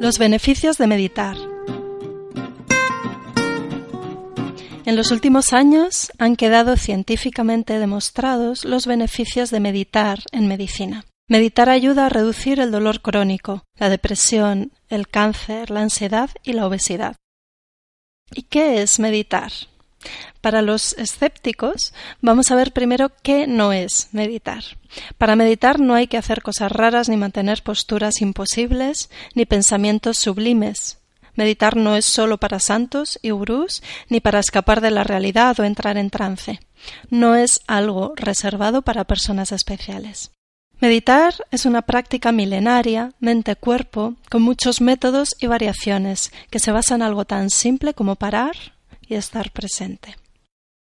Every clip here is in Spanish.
Los beneficios de meditar. En los últimos años han quedado científicamente demostrados los beneficios de meditar en medicina. Meditar ayuda a reducir el dolor crónico, la depresión, el cáncer, la ansiedad y la obesidad. ¿Y qué es meditar? Para los escépticos, vamos a ver primero qué no es meditar. Para meditar no hay que hacer cosas raras ni mantener posturas imposibles ni pensamientos sublimes. Meditar no es solo para santos y gurús ni para escapar de la realidad o entrar en trance. No es algo reservado para personas especiales. Meditar es una práctica milenaria, mente-cuerpo, con muchos métodos y variaciones, que se basa en algo tan simple como parar y estar presente.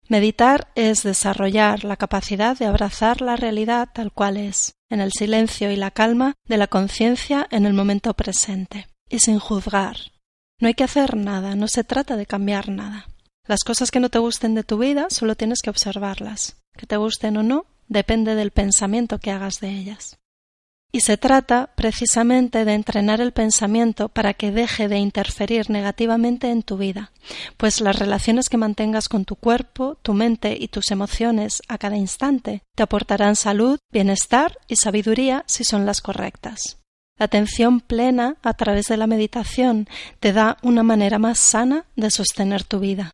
Meditar es desarrollar la capacidad de abrazar la realidad tal cual es, en el silencio y la calma de la conciencia en el momento presente, y sin juzgar. No hay que hacer nada, no se trata de cambiar nada. Las cosas que no te gusten de tu vida solo tienes que observarlas. Que te gusten o no depende del pensamiento que hagas de ellas. Y se trata precisamente de entrenar el pensamiento para que deje de interferir negativamente en tu vida, pues las relaciones que mantengas con tu cuerpo, tu mente y tus emociones a cada instante te aportarán salud, bienestar y sabiduría si son las correctas. La atención plena a través de la meditación te da una manera más sana de sostener tu vida.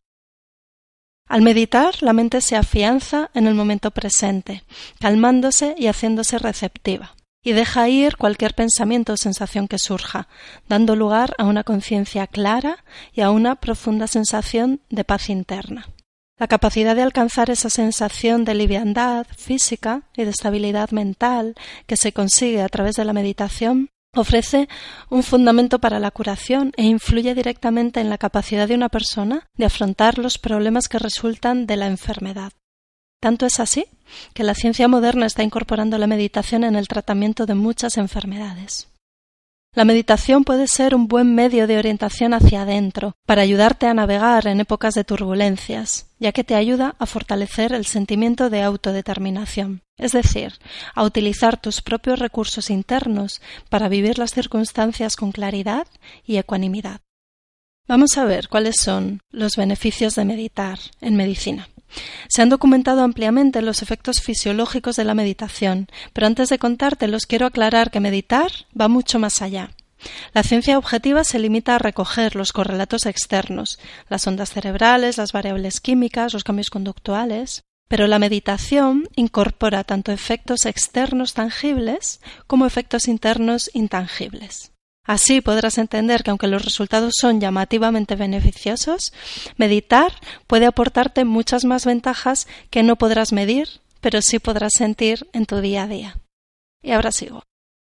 Al meditar, la mente se afianza en el momento presente, calmándose y haciéndose receptiva y deja ir cualquier pensamiento o sensación que surja, dando lugar a una conciencia clara y a una profunda sensación de paz interna. La capacidad de alcanzar esa sensación de liviandad física y de estabilidad mental que se consigue a través de la meditación ofrece un fundamento para la curación e influye directamente en la capacidad de una persona de afrontar los problemas que resultan de la enfermedad. Tanto es así que la ciencia moderna está incorporando la meditación en el tratamiento de muchas enfermedades. La meditación puede ser un buen medio de orientación hacia adentro, para ayudarte a navegar en épocas de turbulencias, ya que te ayuda a fortalecer el sentimiento de autodeterminación, es decir, a utilizar tus propios recursos internos para vivir las circunstancias con claridad y ecuanimidad. Vamos a ver cuáles son los beneficios de meditar en medicina. Se han documentado ampliamente los efectos fisiológicos de la meditación, pero antes de contártelos quiero aclarar que meditar va mucho más allá. La ciencia objetiva se limita a recoger los correlatos externos, las ondas cerebrales, las variables químicas, los cambios conductuales, pero la meditación incorpora tanto efectos externos tangibles como efectos internos intangibles. Así podrás entender que aunque los resultados son llamativamente beneficiosos, meditar puede aportarte muchas más ventajas que no podrás medir, pero sí podrás sentir en tu día a día. Y ahora sigo.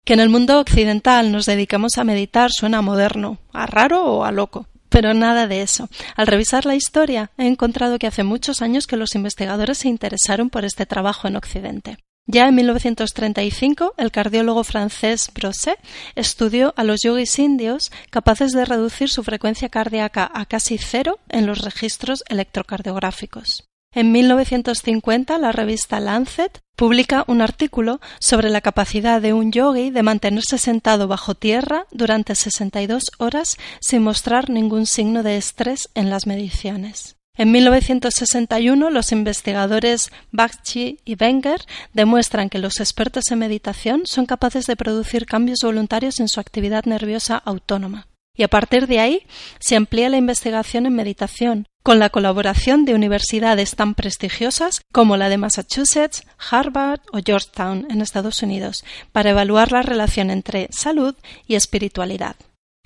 Que en el mundo occidental nos dedicamos a meditar suena moderno, a raro o a loco. Pero nada de eso. Al revisar la historia he encontrado que hace muchos años que los investigadores se interesaron por este trabajo en Occidente. Ya en 1935, el cardiólogo francés Brosset estudió a los yogis indios capaces de reducir su frecuencia cardíaca a casi cero en los registros electrocardiográficos. En 1950, la revista Lancet publica un artículo sobre la capacidad de un yogi de mantenerse sentado bajo tierra durante 62 horas sin mostrar ningún signo de estrés en las mediciones. En 1961, los investigadores Bakchi y Wenger demuestran que los expertos en meditación son capaces de producir cambios voluntarios en su actividad nerviosa autónoma. Y a partir de ahí se amplía la investigación en meditación, con la colaboración de universidades tan prestigiosas como la de Massachusetts, Harvard o Georgetown en Estados Unidos, para evaluar la relación entre salud y espiritualidad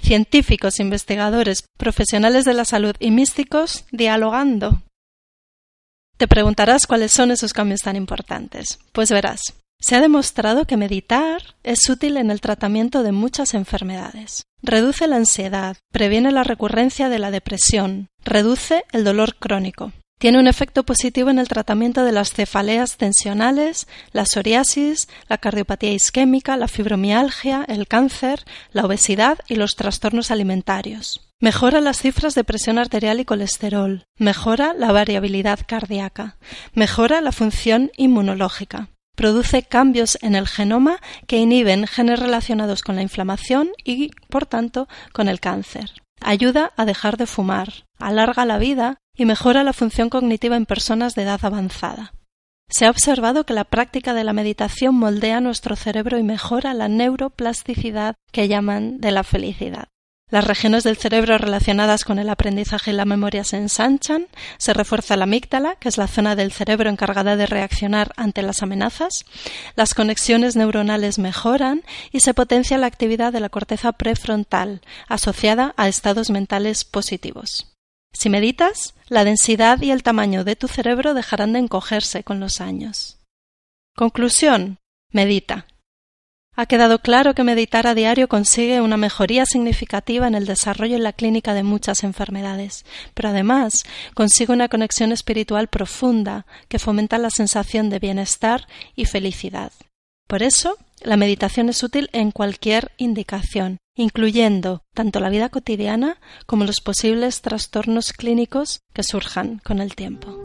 científicos, investigadores, profesionales de la salud y místicos dialogando. Te preguntarás cuáles son esos cambios tan importantes. Pues verás, se ha demostrado que meditar es útil en el tratamiento de muchas enfermedades. Reduce la ansiedad, previene la recurrencia de la depresión, reduce el dolor crónico, tiene un efecto positivo en el tratamiento de las cefaleas tensionales, la psoriasis, la cardiopatía isquémica, la fibromialgia, el cáncer, la obesidad y los trastornos alimentarios. Mejora las cifras de presión arterial y colesterol. Mejora la variabilidad cardíaca. Mejora la función inmunológica. produce cambios en el genoma que inhiben genes relacionados con la inflamación y, por tanto, con el cáncer. Ayuda a dejar de fumar, alarga la vida y mejora la función cognitiva en personas de edad avanzada. Se ha observado que la práctica de la meditación moldea nuestro cerebro y mejora la neuroplasticidad que llaman de la felicidad. Las regiones del cerebro relacionadas con el aprendizaje y la memoria se ensanchan, se refuerza la amígdala, que es la zona del cerebro encargada de reaccionar ante las amenazas, las conexiones neuronales mejoran y se potencia la actividad de la corteza prefrontal, asociada a estados mentales positivos. Si meditas, la densidad y el tamaño de tu cerebro dejarán de encogerse con los años. Conclusión. Medita. Ha quedado claro que meditar a diario consigue una mejoría significativa en el desarrollo y la clínica de muchas enfermedades, pero además consigue una conexión espiritual profunda que fomenta la sensación de bienestar y felicidad. Por eso, la meditación es útil en cualquier indicación, incluyendo tanto la vida cotidiana como los posibles trastornos clínicos que surjan con el tiempo.